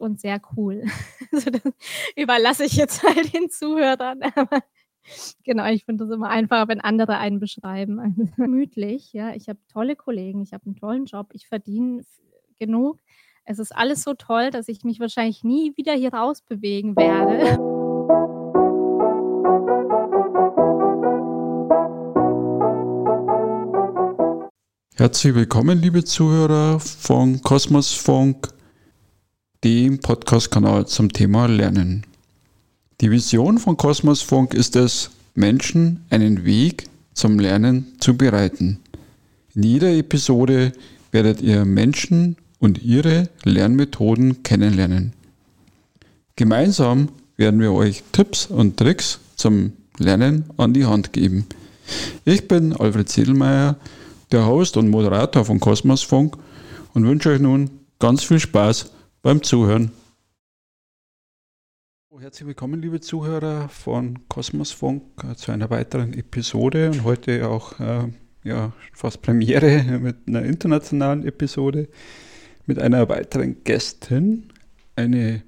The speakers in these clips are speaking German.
und sehr cool. Also das überlasse ich jetzt halt den Zuhörern. Aber genau, ich finde das immer einfacher, wenn andere einen beschreiben. Gemütlich, ja. Ich habe tolle Kollegen, ich habe einen tollen Job, ich verdiene genug. Es ist alles so toll, dass ich mich wahrscheinlich nie wieder hier raus bewegen werde. Herzlich willkommen, liebe Zuhörer von Kosmos Funk, dem Podcast-Kanal zum Thema Lernen. Die Vision von Kosmos Funk ist es, Menschen einen Weg zum Lernen zu bereiten. In jeder Episode werdet ihr Menschen und ihre Lernmethoden kennenlernen. Gemeinsam werden wir euch Tipps und Tricks zum Lernen an die Hand geben. Ich bin Alfred Sedelmeier der Host und Moderator von Kosmos Funk und wünsche euch nun ganz viel Spaß beim Zuhören. Herzlich willkommen, liebe Zuhörer von Kosmos Funk, äh, zu einer weiteren Episode und heute auch äh, ja, fast Premiere mit einer internationalen Episode mit einer weiteren Gästin, eine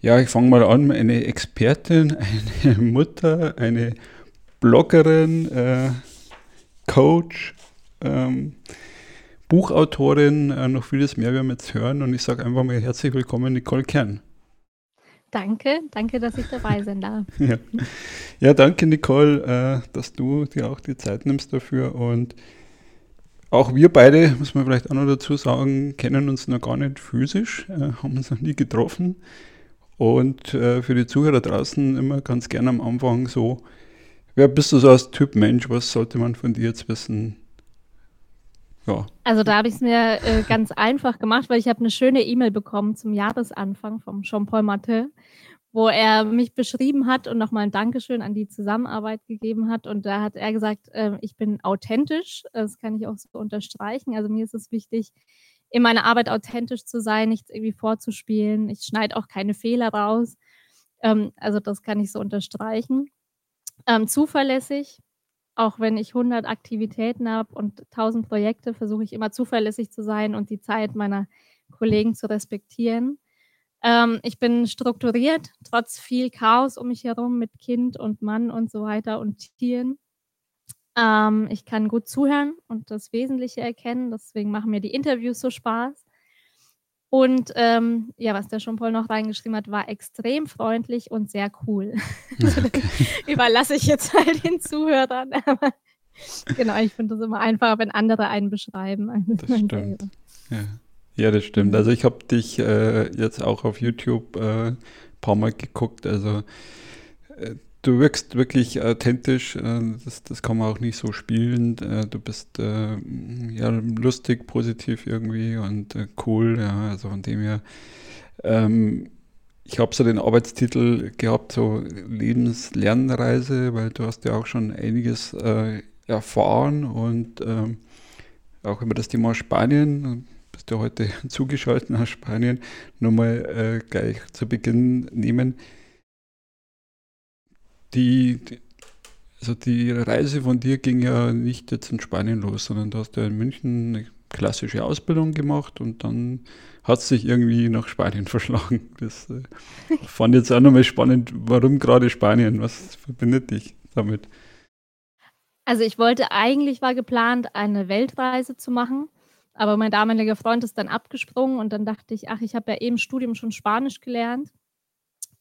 ja, ich fange mal an, eine Expertin, eine Mutter, eine Bloggerin, äh, Coach, ähm, Buchautorin, äh, noch vieles mehr werden wir jetzt hören. Und ich sage einfach mal herzlich willkommen, Nicole Kern. Danke, danke, dass ich dabei sein darf. ja. ja, danke, Nicole, äh, dass du dir auch die Zeit nimmst dafür. Und auch wir beide, muss man vielleicht auch noch dazu sagen, kennen uns noch gar nicht physisch, äh, haben uns noch nie getroffen. Und äh, für die Zuhörer draußen immer ganz gerne am Anfang so, wer bist du so als Typ Mensch, was sollte man von dir jetzt wissen? Ja. Also da habe ich es mir äh, ganz einfach gemacht, weil ich habe eine schöne E-Mail bekommen zum Jahresanfang vom Jean-Paul Martin, wo er mich beschrieben hat und nochmal ein Dankeschön an die Zusammenarbeit gegeben hat. Und da hat er gesagt, äh, ich bin authentisch. Das kann ich auch so unterstreichen. Also mir ist es wichtig, in meiner Arbeit authentisch zu sein, nichts irgendwie vorzuspielen. Ich schneide auch keine Fehler raus. Ähm, also das kann ich so unterstreichen. Ähm, zuverlässig, auch wenn ich 100 Aktivitäten habe und 1000 Projekte, versuche ich immer zuverlässig zu sein und die Zeit meiner Kollegen zu respektieren. Ähm, ich bin strukturiert, trotz viel Chaos um mich herum mit Kind und Mann und so weiter und Tieren. Ähm, ich kann gut zuhören und das Wesentliche erkennen. Deswegen machen mir die Interviews so Spaß. Und ähm, ja, was der Jean-Paul noch reingeschrieben hat, war extrem freundlich und sehr cool. Okay. Überlasse ich jetzt halt den Zuhörern. Aber genau, ich finde es immer einfacher, wenn andere einen beschreiben. Das stimmt. Ja. ja. das stimmt. Also ich habe dich äh, jetzt auch auf YouTube äh, ein paar Mal geguckt. Also äh, du wirkst wirklich authentisch. Äh, das, das kann man auch nicht so spielen. Äh, du bist äh, ja lustig, positiv irgendwie und cool. Ja, also von dem her. Ähm, ich habe so den Arbeitstitel gehabt, so Lebenslernreise, weil du hast ja auch schon einiges äh, erfahren und ähm, auch über das Thema Spanien, bist du heute zugeschaltet nach Spanien, nochmal äh, gleich zu Beginn nehmen die, die, also die Reise von dir ging ja nicht jetzt in Spanien los, sondern du hast ja in München eine klassische Ausbildung gemacht und dann hat es sich irgendwie nach Spanien verschlagen. Das äh, fand ich jetzt auch nochmal spannend. Warum gerade Spanien? Was verbindet dich damit? Also ich wollte eigentlich, war geplant, eine Weltreise zu machen, aber mein damaliger Freund ist dann abgesprungen und dann dachte ich, ach, ich habe ja eben im Studium schon Spanisch gelernt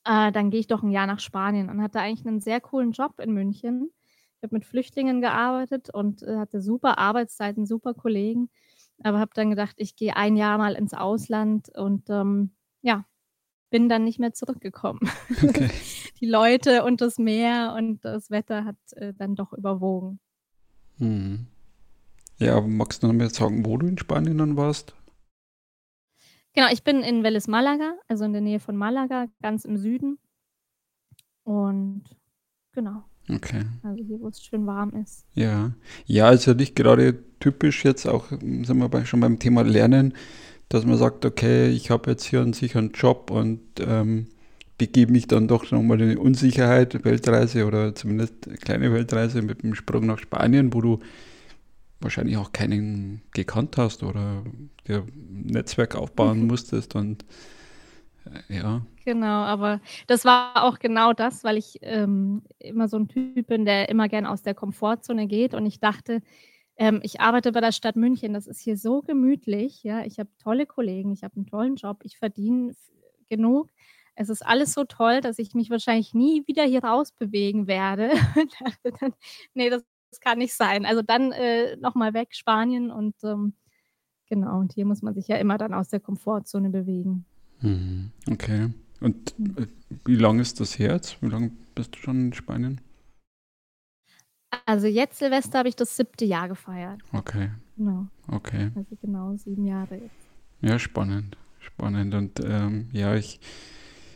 äh, dann gehe ich doch ein Jahr nach Spanien und hatte eigentlich einen sehr coolen Job in München. Ich habe mit Flüchtlingen gearbeitet und äh, hatte super Arbeitszeiten, super Kollegen, aber habe dann gedacht, ich gehe ein Jahr mal ins Ausland und ähm, ja, bin dann nicht mehr zurückgekommen. Okay. Die Leute und das Meer und das Wetter hat äh, dann doch überwogen. Hm. Ja, magst du noch mehr sagen, wo du in Spanien dann warst? Genau, ich bin in Vélez Málaga, also in der Nähe von Malaga, ganz im Süden. Und genau. Okay. Also hier, wo es schön warm ist. Ja. Ja, also nicht gerade typisch jetzt auch, sind wir bei, schon beim Thema Lernen, dass man sagt, okay, ich habe jetzt hier einen sicheren Job und ähm, begebe mich dann doch nochmal in eine Unsicherheit, Weltreise oder zumindest eine kleine Weltreise mit dem Sprung nach Spanien, wo du wahrscheinlich auch keinen gekannt hast oder dir ein Netzwerk aufbauen mhm. musstest und Ja. Genau, aber das war auch genau das, weil ich ähm, immer so ein Typ bin, der immer gern aus der Komfortzone geht und ich dachte, ähm, ich arbeite bei der Stadt München, das ist hier so gemütlich, ja. Ich habe tolle Kollegen, ich habe einen tollen Job, ich verdiene genug. Es ist alles so toll, dass ich mich wahrscheinlich nie wieder hier rausbewegen werde. nee, das das kann nicht sein. Also dann äh, noch weg, Spanien und ähm, genau, und hier muss man sich ja immer dann aus der Komfortzone bewegen. Mhm. Okay. Und äh, wie lange ist das her jetzt? Wie lange bist du schon in Spanien? Also jetzt Silvester habe ich das siebte Jahr gefeiert. Okay. Genau. Okay. Also genau sieben Jahre jetzt. Ja, spannend. Spannend. Und ähm, ja, ich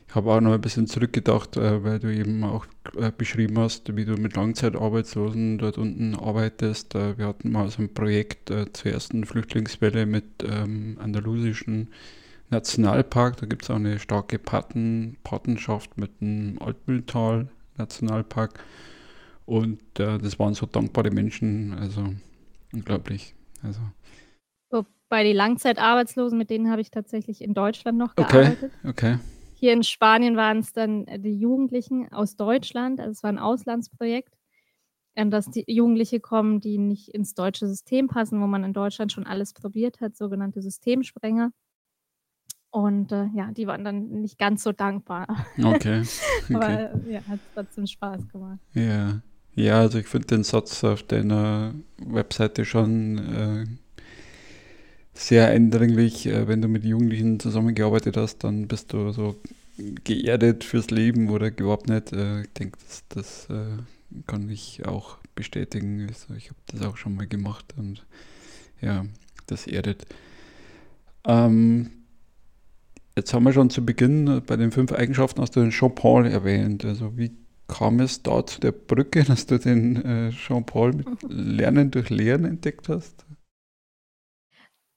ich habe auch noch ein bisschen zurückgedacht, äh, weil du eben auch äh, beschrieben hast, wie du mit Langzeitarbeitslosen dort unten arbeitest. Äh, wir hatten mal so ein Projekt zur ersten Flüchtlingswelle mit ähm, andalusischen Nationalpark. Da gibt es auch eine starke Paten, Patenschaft mit dem Altmühltal Nationalpark. Und äh, das waren so dankbare Menschen, also unglaublich. Also. Bei die Langzeitarbeitslosen, mit denen habe ich tatsächlich in Deutschland noch gearbeitet. Okay, okay. Hier in Spanien waren es dann äh, die Jugendlichen aus Deutschland, also es war ein Auslandsprojekt, ähm, dass die Jugendliche kommen, die nicht ins deutsche System passen, wo man in Deutschland schon alles probiert hat, sogenannte Systemsprenger. Und äh, ja, die waren dann nicht ganz so dankbar. Okay. okay. Aber ja, hat trotzdem Spaß gemacht. Ja. Ja, also ich finde den Satz auf deiner Webseite schon äh, sehr eindringlich. Äh, wenn du mit Jugendlichen zusammengearbeitet hast, dann bist du so geerdet fürs Leben oder gewappnet. Äh, ich denke, das, das äh, kann ich auch bestätigen. Also ich habe das auch schon mal gemacht und ja, das erdet. Ähm, jetzt haben wir schon zu Beginn bei den fünf Eigenschaften hast du den Jean-Paul erwähnt. Also wie kam es da zu der Brücke, dass du den Jean-Paul mit Lernen durch Lehren entdeckt hast?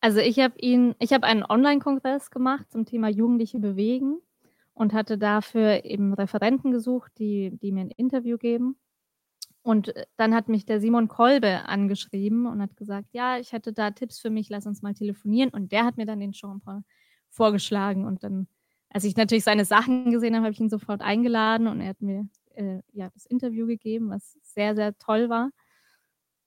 Also, ich habe ihn ich habe einen Online-Kongress gemacht zum Thema Jugendliche bewegen und hatte dafür eben Referenten gesucht, die die mir ein Interview geben. Und, dann hat mich der Simon Kolbe angeschrieben und hat gesagt: „Ja, ich hätte da Tipps für mich, lass uns mal telefonieren.“ Und der hat mir dann den Jean-Paul vorgeschlagen und dann als ich natürlich seine Sachen gesehen habe, habe ich ihn sofort eingeladen und er hat mir, äh, ja, das Interview gegeben, was sehr, sehr toll war.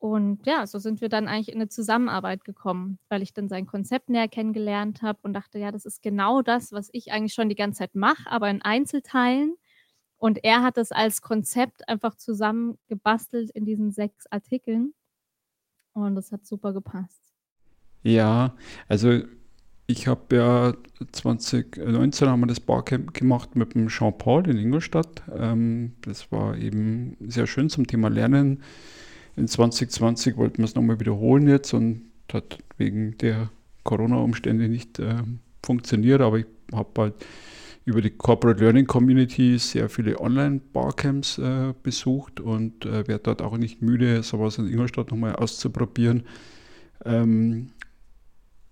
Und ja, so sind wir dann eigentlich in eine Zusammenarbeit gekommen, weil ich dann sein Konzept näher kennengelernt habe und dachte: „Ja, das ist genau das, was ich eigentlich schon die ganze Zeit mache, aber in Einzelteilen.“ Und er hat das als Konzept einfach zusammengebastelt in diesen sechs Artikeln. Und das hat super gepasst. Ja, also ich habe ja 2019 haben wir das Barcamp gemacht mit dem Jean-Paul in Ingolstadt. Ähm, das war eben sehr schön zum Thema Lernen in 2020 wollten wir es nochmal wiederholen jetzt und hat wegen der Corona-Umstände nicht äh, funktioniert, aber ich habe halt über die Corporate Learning Community sehr viele Online-Barcamps äh, besucht und äh, werde dort auch nicht müde, sowas in Ingolstadt nochmal auszuprobieren. Ähm,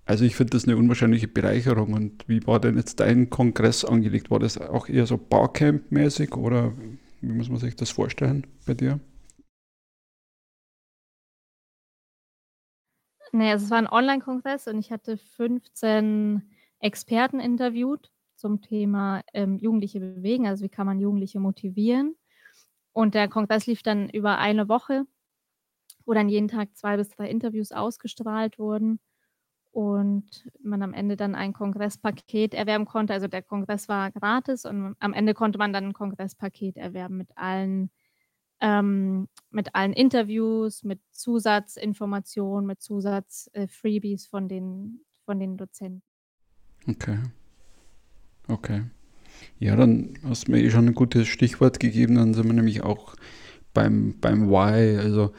also ich finde das eine unwahrscheinliche Bereicherung. Und wie war denn jetzt dein Kongress angelegt? War das auch eher so Barcamp-mäßig oder wie muss man sich das vorstellen bei dir? Ne, also es war ein Online-Kongress und ich hatte 15 Experten interviewt zum Thema, ähm, Jugendliche bewegen, also wie kann man Jugendliche motivieren. Und der Kongress lief dann über eine Woche, wo dann jeden Tag zwei bis drei Interviews ausgestrahlt wurden und man am Ende dann ein Kongresspaket erwerben konnte. Also der Kongress war gratis und am Ende konnte man dann ein Kongresspaket erwerben mit allen ähm, mit allen Interviews, mit Zusatzinformationen, mit Zusatz-Freebies äh, von den, von den Dozenten. Okay. Okay. Ja, dann hast du mir eh schon ein gutes Stichwort gegeben, dann sind wir nämlich auch beim, beim Why. Also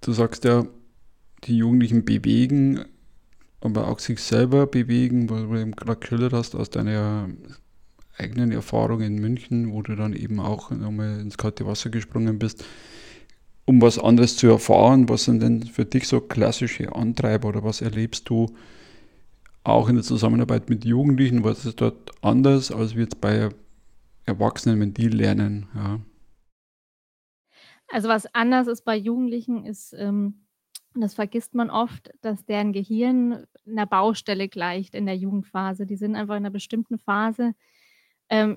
du sagst ja, die Jugendlichen bewegen, aber auch sich selber bewegen, was du eben gerade geschildert hast aus deiner eigenen Erfahrung in München, wo du dann eben auch nochmal ins kalte Wasser gesprungen bist, um was anderes zu erfahren. Was sind denn für dich so klassische Antreiber oder was erlebst du auch in der Zusammenarbeit mit Jugendlichen? Was ist dort anders als jetzt bei Erwachsenen, wenn die lernen? Ja. Also was anders ist bei Jugendlichen, ist, ähm, das vergisst man oft, dass deren Gehirn einer Baustelle gleicht in der Jugendphase. Die sind einfach in einer bestimmten Phase ähm,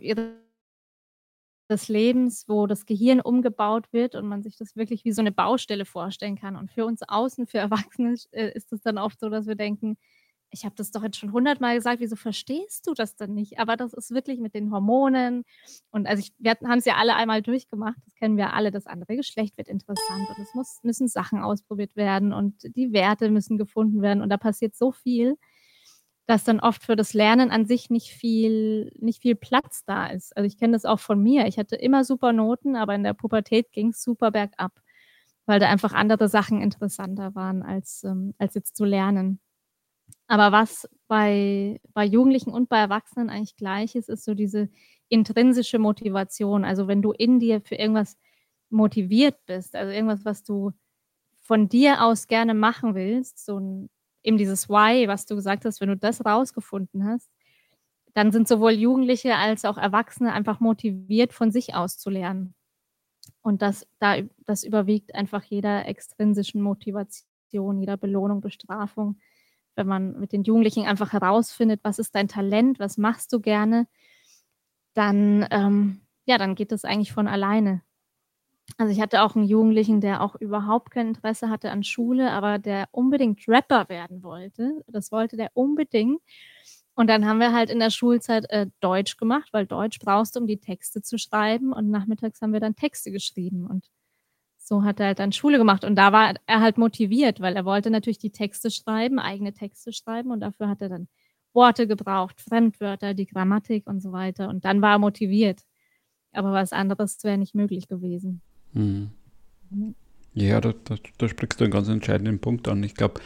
des Lebens, wo das Gehirn umgebaut wird und man sich das wirklich wie so eine Baustelle vorstellen kann. Und für uns außen, für Erwachsene, äh, ist es dann oft so, dass wir denken, ich habe das doch jetzt schon hundertmal gesagt, wieso verstehst du das dann nicht? Aber das ist wirklich mit den Hormonen und also ich, wir haben es ja alle einmal durchgemacht, das kennen wir alle, das andere Geschlecht wird interessant und es muss, müssen Sachen ausprobiert werden und die Werte müssen gefunden werden und da passiert so viel, dass dann oft für das Lernen an sich nicht viel, nicht viel Platz da ist. Also ich kenne das auch von mir. Ich hatte immer super Noten, aber in der Pubertät ging es super bergab, weil da einfach andere Sachen interessanter waren, als, ähm, als jetzt zu lernen. Aber was bei, bei Jugendlichen und bei Erwachsenen eigentlich gleich ist, ist so diese intrinsische Motivation. Also wenn du in dir für irgendwas motiviert bist, also irgendwas, was du von dir aus gerne machen willst, so ein, eben dieses Why, was du gesagt hast, wenn du das rausgefunden hast, dann sind sowohl Jugendliche als auch Erwachsene einfach motiviert, von sich aus zu lernen. Und das, da, das überwiegt einfach jeder extrinsischen Motivation, jeder Belohnung, Bestrafung wenn man mit den Jugendlichen einfach herausfindet, was ist dein Talent, was machst du gerne, dann, ähm, ja, dann geht das eigentlich von alleine. Also ich hatte auch einen Jugendlichen, der auch überhaupt kein Interesse hatte an Schule, aber der unbedingt Rapper werden wollte. Das wollte der unbedingt. Und dann haben wir halt in der Schulzeit äh, Deutsch gemacht, weil Deutsch brauchst du, um die Texte zu schreiben. Und nachmittags haben wir dann Texte geschrieben. Und so hat er halt dann Schule gemacht und da war er halt motiviert, weil er wollte natürlich die Texte schreiben, eigene Texte schreiben und dafür hat er dann Worte gebraucht, Fremdwörter, die Grammatik und so weiter und dann war er motiviert. Aber was anderes wäre nicht möglich gewesen. Mhm. Ja, da, da, da, sprichst du einen ganz entscheidenden Punkt an. Ich glaube,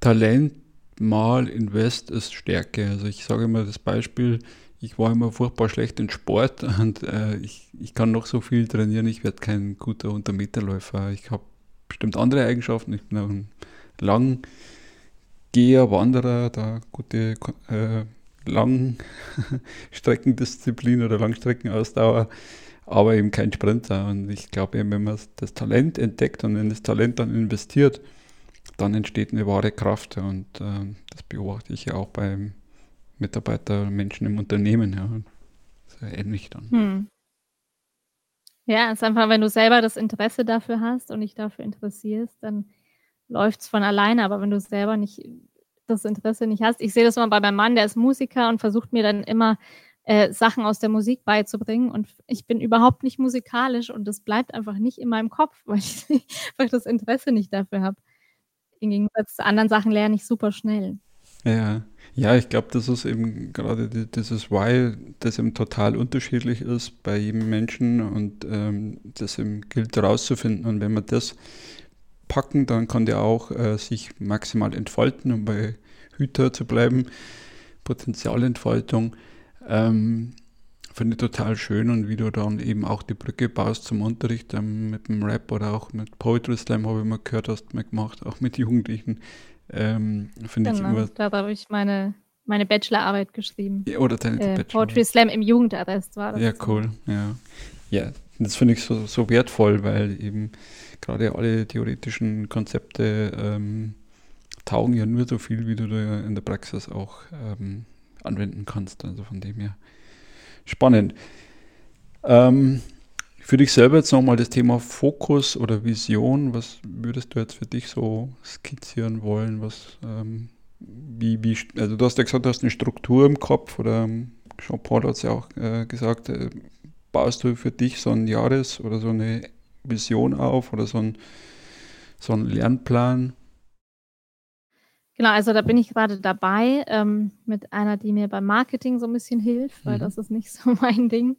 Talent mal Invest ist Stärke. Also ich sage immer das Beispiel, ich war immer furchtbar schlecht in Sport und äh, ich, ich kann noch so viel trainieren, ich werde kein guter Untermeterläufer. Ich habe bestimmt andere Eigenschaften. Ich bin auch ein Langgeher, Wanderer, da gute äh, Langstreckendisziplin oder Langstreckenausdauer, aber eben kein Sprinter. Und ich glaube, wenn man das Talent entdeckt und in das Talent dann investiert, dann entsteht eine wahre Kraft. Und äh, das beobachte ich ja auch beim Mitarbeiter, Menschen im Unternehmen. Ja. Sehr ähnlich dann. Hm. Ja, es ist einfach, wenn du selber das Interesse dafür hast und dich dafür interessierst, dann läuft es von alleine. Aber wenn du selber nicht das Interesse nicht hast, ich sehe das mal bei meinem Mann, der ist Musiker und versucht mir dann immer äh, Sachen aus der Musik beizubringen. Und ich bin überhaupt nicht musikalisch und das bleibt einfach nicht in meinem Kopf, weil ich einfach das Interesse nicht dafür habe. Im Gegensatz zu anderen Sachen lerne ich super schnell. Ja, ja, ich glaube, das ist eben gerade dieses Why, das eben total unterschiedlich ist bei jedem Menschen und ähm, das eben gilt herauszufinden. Und wenn wir das packen, dann kann der auch äh, sich maximal entfalten, um bei Hüter zu bleiben. Potenzialentfaltung. Ähm, Finde ich total schön und wie du dann eben auch die Brücke baust zum Unterricht ähm, mit dem Rap oder auch mit Poetry Slam, habe ich mal gehört, hast du mal gemacht, auch mit Jugendlichen. Ähm, Finde genau, ich immer. Da habe ich meine, meine Bachelorarbeit geschrieben. Ja, oder deine äh. Poetry Slam im Jugendarrest war das. Ja, cool. Ja, ja das finde ich so, so wertvoll, weil eben gerade alle theoretischen Konzepte ähm, taugen ja nur so viel, wie du da in der Praxis auch ähm, anwenden kannst. Also von dem her spannend. Ähm, für dich selber jetzt nochmal das Thema Fokus oder Vision. Was würdest du jetzt für dich so skizzieren wollen? Was, ähm, wie, wie, also du hast ja gesagt, du hast eine Struktur im Kopf oder ähm, Jean-Paul hat es ja auch äh, gesagt, äh, baust du für dich so ein Jahres- oder so eine Vision auf oder so ein, so einen Lernplan? Genau, also da bin ich gerade dabei ähm, mit einer, die mir beim Marketing so ein bisschen hilft, weil mhm. das ist nicht so mein Ding.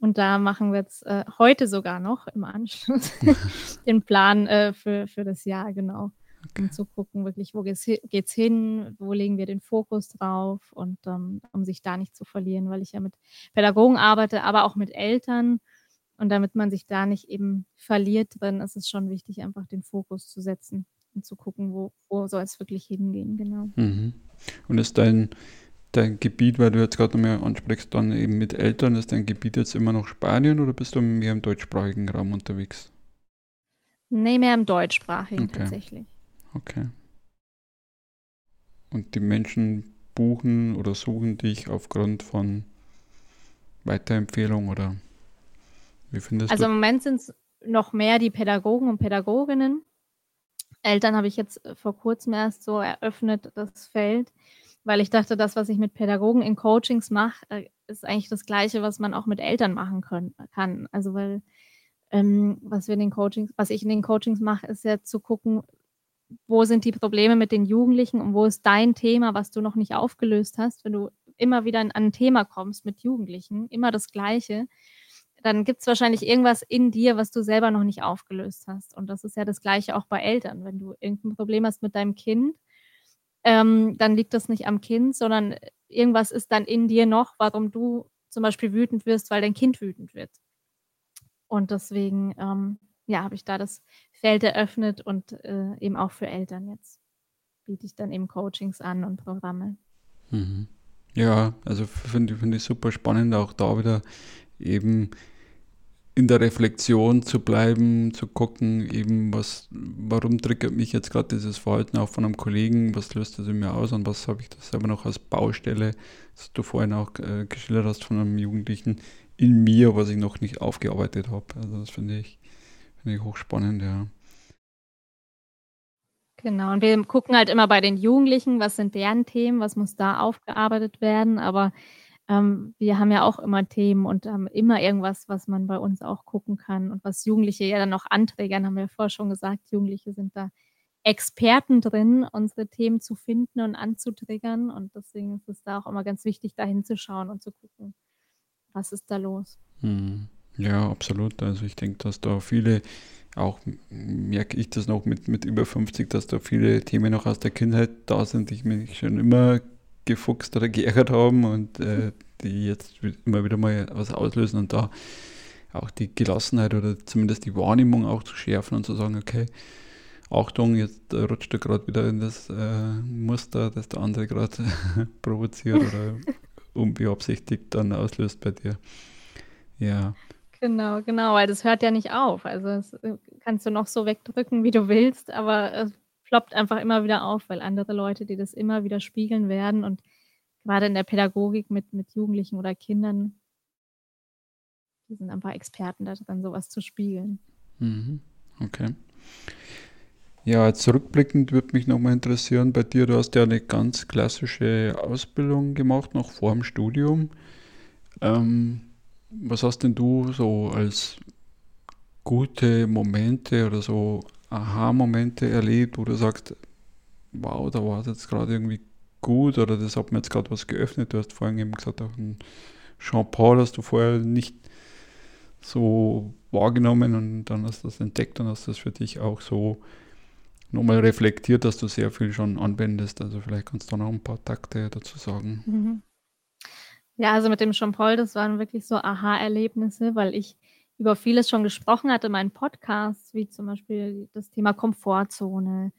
Und da machen wir jetzt äh, heute sogar noch im Anschluss den Plan äh, für, für das Jahr, genau. Okay. Um zu gucken, wirklich, wo geht's, geht's hin, wo legen wir den Fokus drauf und ähm, um sich da nicht zu verlieren, weil ich ja mit Pädagogen arbeite, aber auch mit Eltern. Und damit man sich da nicht eben verliert drin, ist es schon wichtig, einfach den Fokus zu setzen und zu gucken, wo, wo soll es wirklich hingehen, genau. Mhm. Und ist dein dein Gebiet, weil du jetzt gerade nochmal ansprichst, dann eben mit Eltern, ist dein Gebiet jetzt immer noch Spanien oder bist du mehr im deutschsprachigen Raum unterwegs? Nee, mehr im deutschsprachigen okay. tatsächlich. Okay. Und die Menschen buchen oder suchen dich aufgrund von Weiterempfehlung oder wie findest also du? Also im Moment sind es noch mehr die Pädagogen und Pädagoginnen. Eltern habe ich jetzt äh, vor kurzem erst so eröffnet, das Feld, weil ich dachte, das, was ich mit Pädagogen in Coachings mache, äh, ist eigentlich das Gleiche, was man auch mit Eltern machen können, kann. Also weil ähm, was wir in den Coachings, was ich in den Coachings mache, ist ja zu gucken, wo sind die Probleme mit den Jugendlichen und wo ist dein Thema, was du noch nicht aufgelöst hast, wenn du immer wieder an ein Thema kommst mit Jugendlichen, immer das Gleiche, dann gibt es wahrscheinlich irgendwas in dir, was du selber noch nicht aufgelöst hast. Und das ist ja das Gleiche auch bei Eltern. Wenn du irgendein Problem hast mit deinem Kind, ähm, dann liegt das nicht am Kind, sondern irgendwas ist dann in dir noch, warum du zum Beispiel wütend wirst, weil dein Kind wütend wird. Und deswegen, ähm, ja, habe ich da das Feld eröffnet und äh, eben auch für Eltern jetzt biete ich dann eben Coachings an und Programme. Mhm. Ja, also finde find ich super spannend, auch da wieder eben in der Reflexion zu bleiben, zu gucken, eben was, warum triggert mich jetzt gerade dieses Verhalten auch von einem Kollegen, was löst das in mir aus und was habe ich da selber noch als Baustelle, was du vorhin auch äh, geschildert hast von einem Jugendlichen in mir, was ich noch nicht aufgearbeitet habe. Also das finde ich, finde ich hochspannend, ja. Genau, und wir gucken halt immer bei den Jugendlichen, was sind deren Themen, was muss da aufgearbeitet werden, aber ähm, wir haben ja auch immer Themen und haben immer irgendwas, was man bei uns auch gucken kann und was Jugendliche ja dann noch anträgern, haben wir vorher schon gesagt, Jugendliche sind da Experten drin, unsere Themen zu finden und anzutriggern und deswegen ist es da auch immer ganz wichtig, da hinzuschauen und zu gucken, was ist da los. Hm. Ja, absolut. Also ich denke, dass da viele, auch merke ich das noch mit, mit über 50, dass da viele Themen noch aus der Kindheit da sind, die mich schon immer gefuchst oder geärgert haben und äh, die jetzt immer wieder mal was auslösen und da auch die Gelassenheit oder zumindest die Wahrnehmung auch zu schärfen und zu sagen, okay, Achtung, jetzt rutscht er gerade wieder in das äh, Muster, das der andere gerade provoziert oder unbeabsichtigt dann auslöst bei dir. Ja. Genau, genau, weil das hört ja nicht auf. Also äh, kannst du noch so wegdrücken, wie du willst, aber es ploppt einfach immer wieder auf, weil andere Leute, die das immer wieder spiegeln werden und gerade in der Pädagogik mit, mit Jugendlichen oder Kindern, die sind einfach Experten darin, sowas zu spiegeln. Mhm. Okay. Ja, zurückblickend würde mich nochmal interessieren, bei dir, du hast ja eine ganz klassische Ausbildung gemacht, noch vor dem Studium. Ähm, was hast denn du so als gute Momente oder so Aha-Momente erlebt, wo du sagst, wow, da war es jetzt gerade irgendwie gut oder das hat mir jetzt gerade was geöffnet. Du hast vorhin eben gesagt, auch ein Jean-Paul hast du vorher nicht so wahrgenommen und dann hast du das entdeckt und hast das für dich auch so nochmal reflektiert, dass du sehr viel schon anwendest. Also vielleicht kannst du noch ein paar Takte dazu sagen. Mhm. Ja, also mit dem Jean-Paul, das waren wirklich so Aha-Erlebnisse, weil ich über vieles schon gesprochen hatte in meinen Podcasts, wie zum Beispiel das Thema Komfortzone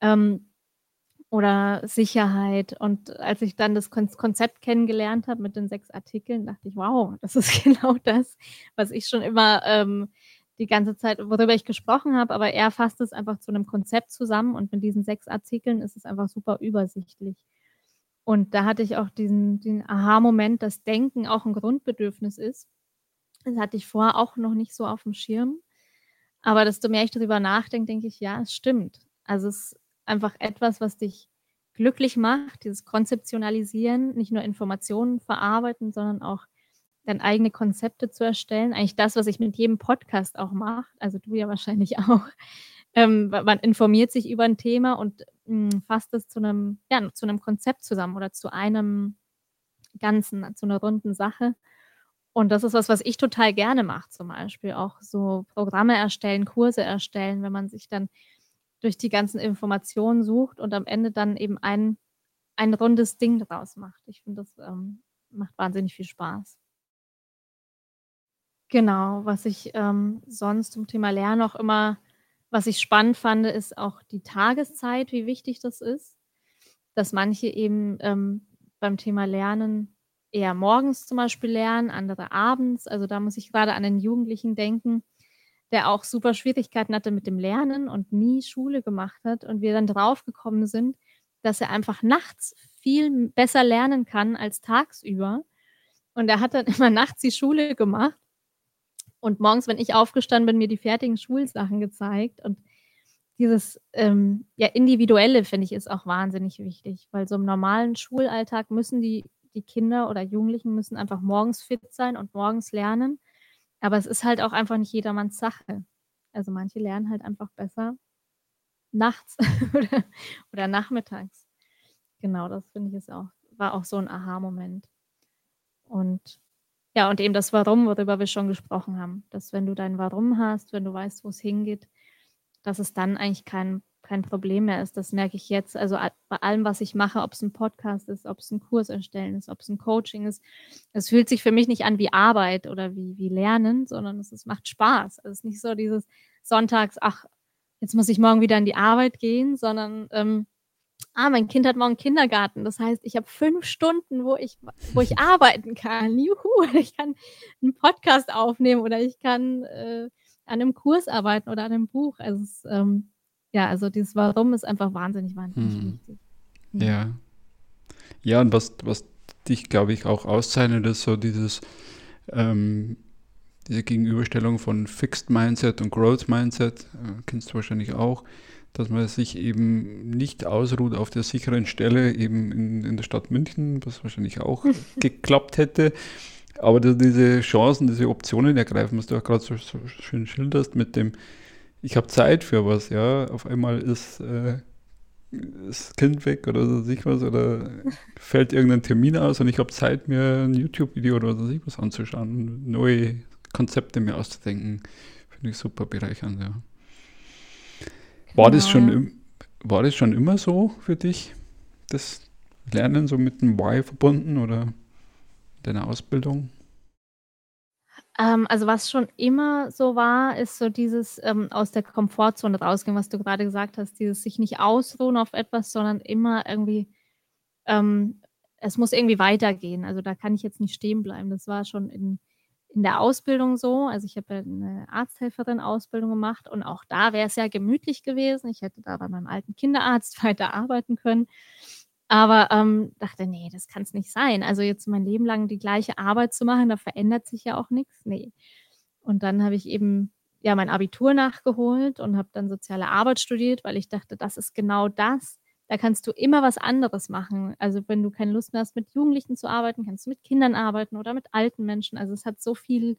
ähm, oder Sicherheit. Und als ich dann das Konzept kennengelernt habe mit den sechs Artikeln, dachte ich, wow, das ist genau das, was ich schon immer ähm, die ganze Zeit, worüber ich gesprochen habe, aber er fasst es einfach zu einem Konzept zusammen und mit diesen sechs Artikeln ist es einfach super übersichtlich. Und da hatte ich auch diesen, den Aha-Moment, dass Denken auch ein Grundbedürfnis ist. Das hatte ich vorher auch noch nicht so auf dem Schirm. Aber desto mehr ich darüber nachdenke, denke ich, ja, es stimmt. Also es ist einfach etwas, was dich glücklich macht, dieses Konzeptionalisieren, nicht nur Informationen verarbeiten, sondern auch dann eigene Konzepte zu erstellen. Eigentlich das, was ich mit jedem Podcast auch mache, also du ja wahrscheinlich auch. Ähm, man informiert sich über ein Thema und mh, hm, fasst es zu einem, ja, zu einem Konzept zusammen oder zu einem Ganzen, zu einer runden Sache. Und das ist was, was ich total gerne mache, zum Beispiel auch so Programme erstellen, Kurse erstellen, wenn man sich dann durch die ganzen Informationen sucht und am Ende dann eben ein, ein rundes Ding draus macht. Ich finde, das ähm, macht wahnsinnig viel Spaß. Genau, was ich ähm, sonst zum Thema Lernen auch immer was ich spannend fand, ist auch die Tageszeit, wie wichtig das ist. Dass manche eben ähm, beim Thema Lernen eher morgens zum Beispiel lernen, andere abends. Also da muss ich gerade an den Jugendlichen denken. der auch super Schwierigkeiten hatte mit dem Lernen und nie Schule gemacht hat und wir dann draufgekommen sind, dass er einfach nachts viel besser lernen kann als tagsüber. Und er hat dann immer nachts die Schule gemacht und morgens, wenn ich aufgestanden bin, mir die fertigen Schulsachen gezeigt. Und dieses ähm, ja, Individuelle, finde ich, ist auch wahnsinnig wichtig, weil so im normalen Schulalltag müssen die, die Kinder oder Jugendlichen müssen einfach morgens fit sein und morgens lernen. Aber es ist halt auch einfach nicht jedermanns Sache. Also manche lernen halt einfach besser nachts oder, oder nachmittags. Genau, das finde ich ist auch, war auch so ein Aha-Moment. Und ja, und eben das Warum, worüber wir schon gesprochen haben. Dass wenn du dein Warum hast, wenn du weißt, wo es hingeht, dass es dann eigentlich kein, kein Problem mehr ist. Das merke ich jetzt. Also bei allem, was ich mache, ob es ein Podcast ist, ob es ein Kurs erstellen ist, ob es ein Coaching ist, es fühlt sich für mich nicht an wie Arbeit oder wie, wie Lernen, sondern es, es macht Spaß. Es ist nicht so dieses Sonntags, ach, jetzt muss ich morgen wieder in die Arbeit gehen, sondern ähm, ah, mein Kind hat morgen Kindergarten. Das heißt, ich habe fünf Stunden, wo ich, wo ich arbeiten kann. Juhu, ich kann einen Podcast aufnehmen oder ich kann äh, an einem Kurs arbeiten oder an einem Buch. Also es, ähm, ja, also dieses Warum ist einfach wahnsinnig, wahnsinnig hm. wichtig. Ja. ja. Ja, und was, was dich, glaube ich, auch auszeichnet, ist so dieses, ähm, diese Gegenüberstellung von Fixed Mindset und Growth Mindset, äh, kennst du wahrscheinlich auch dass man sich eben nicht ausruht auf der sicheren Stelle, eben in, in der Stadt München, was wahrscheinlich auch geklappt hätte. Aber diese Chancen, diese Optionen ergreifen, was du auch gerade so, so, schön schilderst, mit dem, ich habe Zeit für was, ja, auf einmal ist äh, das Kind weg oder so sich was oder fällt irgendein Termin aus und ich habe Zeit, mir ein YouTube-Video oder so sich was anzuschauen, neue Konzepte mir auszudenken. Finde ich super bereichernd, ja. War, genau. das schon, war das schon immer so für dich, das Lernen so mit dem Why verbunden oder deine Ausbildung? Ähm, also was schon immer so war, ist so dieses ähm, aus der Komfortzone rausgehen, was du gerade gesagt hast, dieses sich nicht ausruhen auf etwas, sondern immer irgendwie, ähm, es muss irgendwie weitergehen. Also da kann ich jetzt nicht stehen bleiben. Das war schon in in der Ausbildung so. Also ich habe eine Arzthelferin-Ausbildung gemacht und auch da wäre es ja gemütlich gewesen. Ich hätte da bei meinem alten Kinderarzt weiter arbeiten können. Aber ähm, dachte, nee, das kann es nicht sein. Also jetzt mein Leben lang die gleiche Arbeit zu machen, da verändert sich ja auch nichts. Nee. Und dann habe ich eben ja mein Abitur nachgeholt und habe dann soziale Arbeit studiert, weil ich dachte, das ist genau das, da kannst du immer was anderes machen. Also wenn du keine Lust mehr hast, mit Jugendlichen zu arbeiten, kannst du mit Kindern arbeiten oder mit alten Menschen. Also es hat so viel,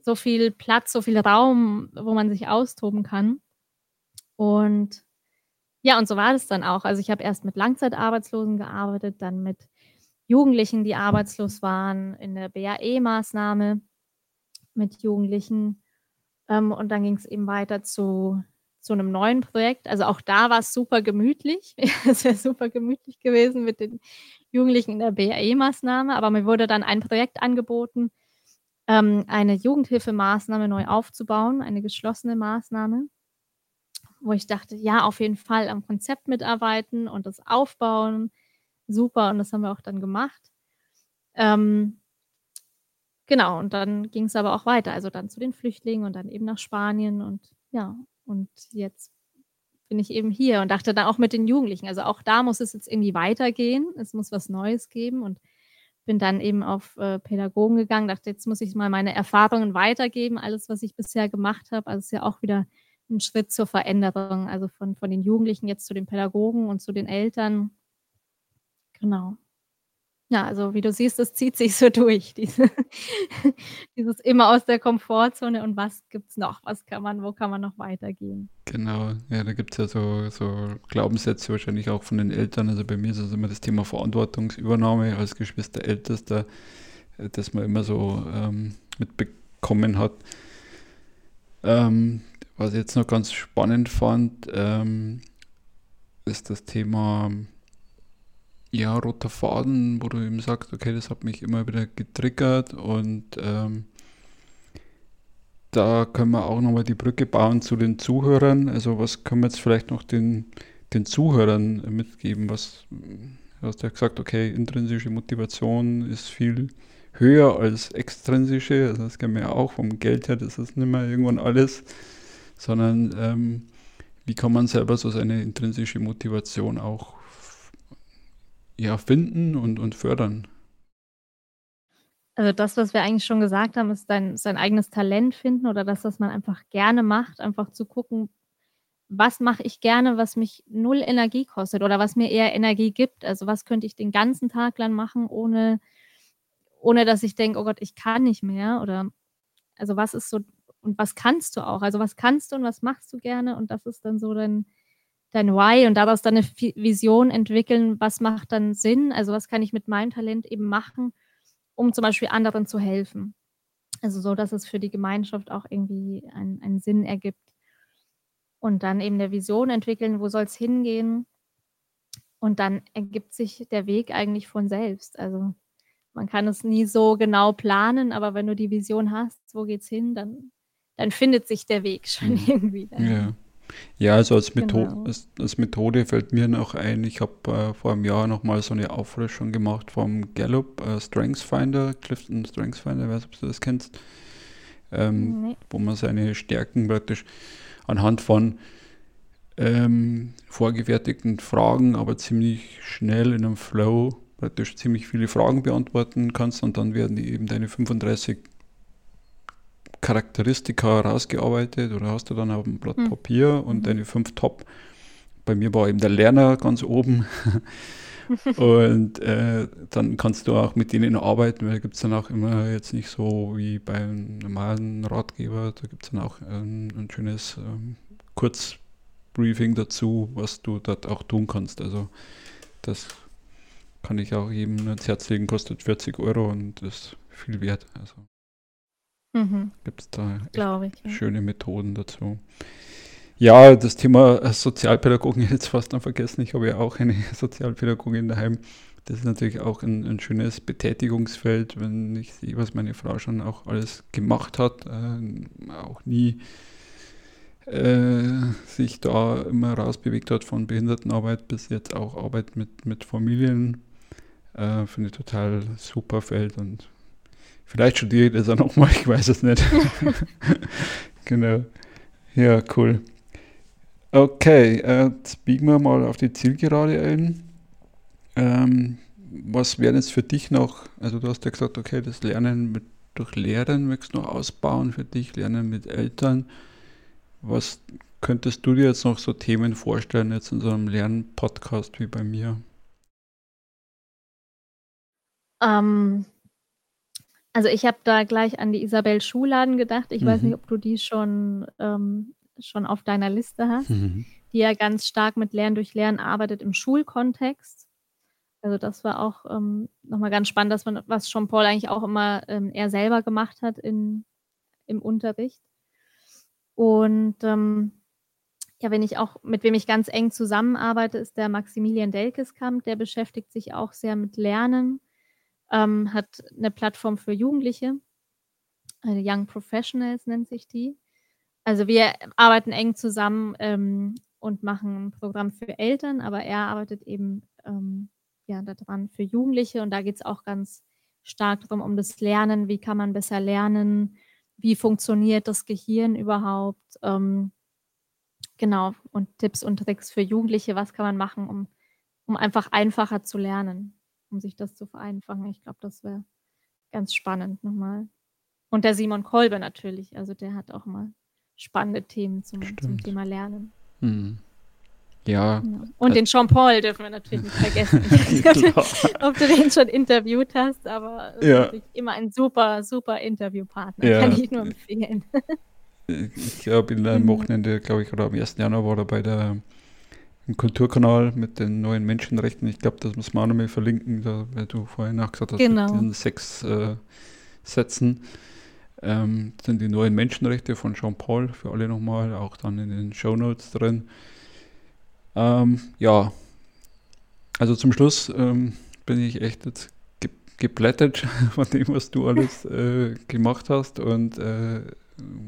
so viel Platz, so viel Raum, wo man sich austoben kann. Und ja, und so war das dann auch. Also ich habe erst mit Langzeitarbeitslosen gearbeitet, dann mit Jugendlichen, die arbeitslos waren, in der BAE-Maßnahme mit Jugendlichen. Ähm, und dann ging es eben weiter zu zu einem neuen Projekt. Also auch da war es super gemütlich. es wäre super gemütlich gewesen mit den Jugendlichen in der BAE-Maßnahme, aber mir wurde dann ein Projekt angeboten, ähm, eine Jugendhilfemaßnahme neu aufzubauen, eine geschlossene Maßnahme, wo ich dachte, ja, auf jeden Fall am Konzept mitarbeiten und das aufbauen. Super, und das haben wir auch dann gemacht. Ähm, genau, und dann ging es aber auch weiter, also dann zu den Flüchtlingen und dann eben nach Spanien und ja, und jetzt bin ich eben hier und dachte dann auch mit den Jugendlichen. Also auch da muss es jetzt irgendwie weitergehen. Es muss was Neues geben und bin dann eben auf äh, Pädagogen gegangen, dachte, jetzt muss ich mal meine Erfahrungen weitergeben, alles, was ich bisher gemacht habe. Also es ist ja auch wieder ein Schritt zur Veränderung, also von, von den Jugendlichen jetzt zu den Pädagogen und zu den Eltern. Genau. Ja, also wie du siehst, es zieht sich so durch, diese, dieses immer aus der Komfortzone und was gibt es noch? Was kann man, wo kann man noch weitergehen? Genau, ja, da gibt es ja so, so Glaubenssätze wahrscheinlich auch von den Eltern. Also bei mir ist es immer das Thema Verantwortungsübernahme als Geschwister Ältester, äh, das man immer so ähm, mitbekommen hat. Ähm, was ich jetzt noch ganz spannend fand, ähm, ist das Thema ja, roter Faden, wo du eben sagst, okay, das hat mich immer wieder getriggert und ähm, da können wir auch nochmal die Brücke bauen zu den Zuhörern. Also was können wir jetzt vielleicht noch den, den Zuhörern mitgeben? Was, du hast ja gesagt, okay, intrinsische Motivation ist viel, höher als extrinsische. Also das kennen wir ja auch vom Geld her, das ist nicht mehr irgendwann alles, sondern ähm, wie kann man selber so seine intrinsische Motivation auch ja, finden und, und fördern? Also das, was wir eigentlich schon gesagt haben, ist dein, sein eigenes Talent finden oder das, was man einfach gerne macht, einfach zu gucken, was mache ich gerne, was mich null Energie kostet oder was mir eher Energie gibt. Also was könnte ich den ganzen Tag lang machen, ohne, ohne dass ich denke, oh Gott, ich kann nicht mehr. Oder also was ist so, und was kannst du auch? Also was kannst du und was machst du gerne? Und das ist dann so dein, dein Why und daraus dann eine Vision entwickeln, was macht dann Sinn? Also was kann ich mit meinem Talent eben machen, um zum Beispiel anderen zu helfen. Also so, dass es für die Gemeinschaft auch irgendwie einen, einen Sinn ergibt. Und dann eben eine Vision entwickeln, wo soll es hingehen? Und dann ergibt sich der Weg eigentlich von selbst. Also man kann es nie so genau planen, aber wenn du die Vision hast, wo geht's hin, dann, dann findet sich der Weg schon mhm. irgendwie. Ja. Ja, also als, Metho genau. als, als, Methode fällt mir noch ein, ich habe äh, vor einem Jahr nochmal so eine Auffrischung gemacht vom Gallup äh, Strengths Finder, Clifton Strengths Finder, weiß ob du das kennst, ähm, nee. wo man seine Stärken praktisch anhand von ähm, vorgefertigten Fragen, aber ziemlich schnell in einem Flow praktisch ziemlich viele Fragen beantworten kannst und dann werden die eben deine 35 Charakteristika rausgearbeitet oder hast du dann auf dem Blatt hm. Papier und mhm. deine fünf Top. Bei mir war eben der Lerner ganz oben. und äh, dann kannst du auch mit denen arbeiten, weil gibt es dann auch immer jetzt nicht so wie beim normalen Ratgeber, da gibt es dann auch ein, ein schönes ähm, Kurzbriefing dazu, was du dort auch tun kannst. Also das kann ich auch jedem ans Herz legen, kostet 40 Euro und ist viel wert. Also mhm. gibt es da ich, ja. schöne Methoden dazu. Ja, das Thema Sozialpädagogin jetzt fast noch vergessen. Ich habe ja auch eine Sozialpädagogin daheim. Das ist natürlich auch ein, ein schönes Betätigungsfeld, wenn ich sehe, was meine Frau schon auch alles gemacht hat. Äh, auch nie äh, sich da immer rausbewegt hat von Behindertenarbeit bis jetzt auch Arbeit mit, mit Familien. Äh, Finde ich total super Feld und vielleicht studiere ich das auch nochmal, ich weiß es nicht. genau. Ja, cool. Okay, äh, jetzt biegen wir mal auf die Zielgerade ein. Ähm, was wäre jetzt für dich noch, also du hast ja gesagt, okay, das Lernen mit, durch Lehren möchtest du noch ausbauen für dich, Lernen mit Eltern. Was könntest du dir jetzt noch so Themen vorstellen, jetzt in so einem Lernpodcast wie bei mir? Ähm, also ich habe da gleich an die Isabel Schuladen gedacht. Ich mhm. weiß nicht, ob du die schon ähm, schon auf deiner Liste hast, mhm. die ja ganz stark mit Lernen durch Lernen arbeitet im Schulkontext. Also das war auch ähm, nochmal ganz spannend, dass man, was Jean-Paul eigentlich auch immer ähm, er selber gemacht hat in, im Unterricht. Und ähm, ja, wenn ich auch, mit wem ich ganz eng zusammenarbeite, ist der Maximilian Delkeskamp, der beschäftigt sich auch sehr mit Lernen, ähm, hat eine Plattform für Jugendliche, äh, Young Professionals nennt sich die. Also wir arbeiten eng zusammen ähm, und machen ein Programm für Eltern, aber er arbeitet eben ähm, ja, daran für Jugendliche. Und da geht es auch ganz stark darum, um das Lernen, wie kann man besser lernen, wie funktioniert das Gehirn überhaupt, ähm, genau, und Tipps und Tricks für Jugendliche, was kann man machen, um, um einfach einfacher zu lernen, um sich das zu vereinfachen. Ich glaube, das wäre ganz spannend nochmal. Und der Simon Kolbe natürlich, also der hat auch mal spannende Themen zum, zum Thema Lernen. Hm. Ja. Und äh, den Jean-Paul dürfen wir natürlich nicht vergessen. ob du den schon interviewt hast, aber ja. immer ein super, super Interviewpartner. Ja. Kann ich nur empfehlen. ich glaube, in einem mhm. Wochenende, glaube ich, oder am 1. Januar war er bei der im Kulturkanal mit den neuen Menschenrechten. Ich glaube, das muss man auch noch mal verlinken, da, weil du vorhin nachgesagt hast, genau. mit diesen sechs äh, Sätzen ähm, sind die neuen Menschenrechte von Jean-Paul für alle nochmal, auch dann in den Show Notes drin. Ähm, ja, also zum Schluss ähm, bin ich echt jetzt ge geplättet von dem, was du alles äh, gemacht hast und äh,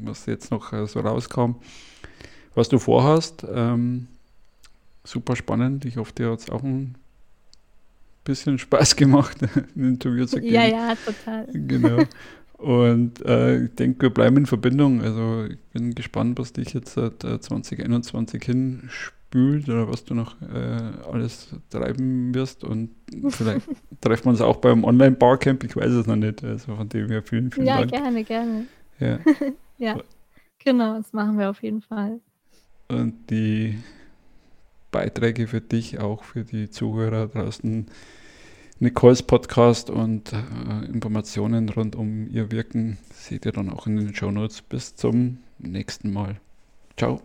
was jetzt noch äh, so rauskam, was du vorhast. Ähm, super spannend. Ich hoffe, dir hat es auch ein bisschen Spaß gemacht, ein Interview zu geben. Ja, ja, total. Genau. Und äh, ich denke, wir bleiben in Verbindung. Also ich bin gespannt, was dich jetzt seit äh, 2021 hinspült oder was du noch äh, alles treiben wirst. Und vielleicht treffen wir uns auch beim Online-Barcamp, ich weiß es noch nicht. Also von dem her vielen, vielen ja, Dank. Ja, gerne, gerne. Ja. ja, genau, das machen wir auf jeden Fall. Und die Beiträge für dich, auch für die Zuhörer draußen, Nicoles Podcast und äh, Informationen rund um ihr Wirken seht ihr dann auch in den Show Notes. Bis zum nächsten Mal. Ciao.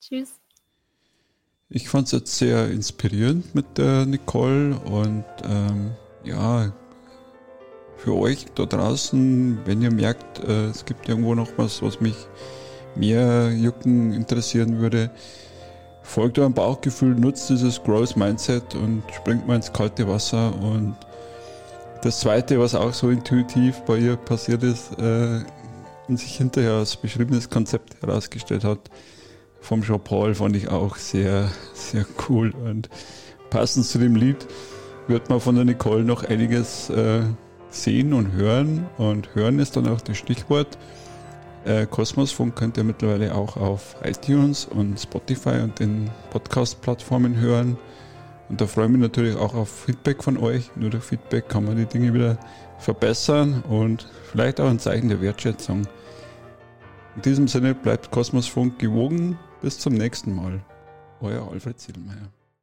Tschüss. Ich fand es jetzt sehr inspirierend mit der Nicole und ähm, ja, für euch da draußen, wenn ihr merkt, äh, es gibt irgendwo noch was, was mich mehr jucken interessieren würde, folgt eurem Bauchgefühl, nutzt dieses Growth Mindset und springt mal ins kalte Wasser. Und das zweite, was auch so intuitiv bei ihr passiert ist äh, und sich hinterher als beschriebenes Konzept herausgestellt hat, vom Jean-Paul fand ich auch sehr, sehr cool. Und passend zu dem Lied wird man von der Nicole noch einiges äh, sehen und hören. Und hören ist dann auch das Stichwort. Äh, Kosmosfunk könnt ihr mittlerweile auch auf iTunes und Spotify und den Podcast-Plattformen hören. Und da freue ich mich natürlich auch auf Feedback von euch. Nur durch Feedback kann man die Dinge wieder verbessern und vielleicht auch ein Zeichen der Wertschätzung. In diesem Sinne bleibt Kosmosfunk gewogen. Bis zum nächsten Mal. Euer Alfred Zielmeier.